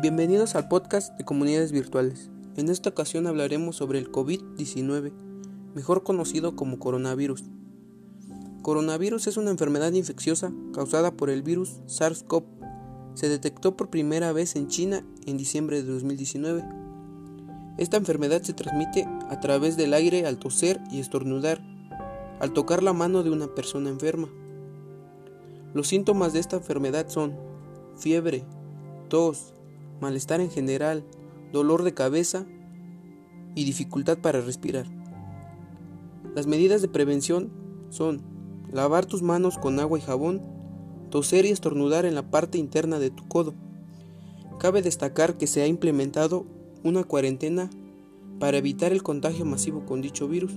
Bienvenidos al podcast de comunidades virtuales. En esta ocasión hablaremos sobre el COVID-19, mejor conocido como coronavirus. Coronavirus es una enfermedad infecciosa causada por el virus SARS-CoV. Se detectó por primera vez en China en diciembre de 2019. Esta enfermedad se transmite a través del aire al toser y estornudar, al tocar la mano de una persona enferma. Los síntomas de esta enfermedad son fiebre, tos, malestar en general, dolor de cabeza y dificultad para respirar. Las medidas de prevención son lavar tus manos con agua y jabón, toser y estornudar en la parte interna de tu codo. Cabe destacar que se ha implementado una cuarentena para evitar el contagio masivo con dicho virus.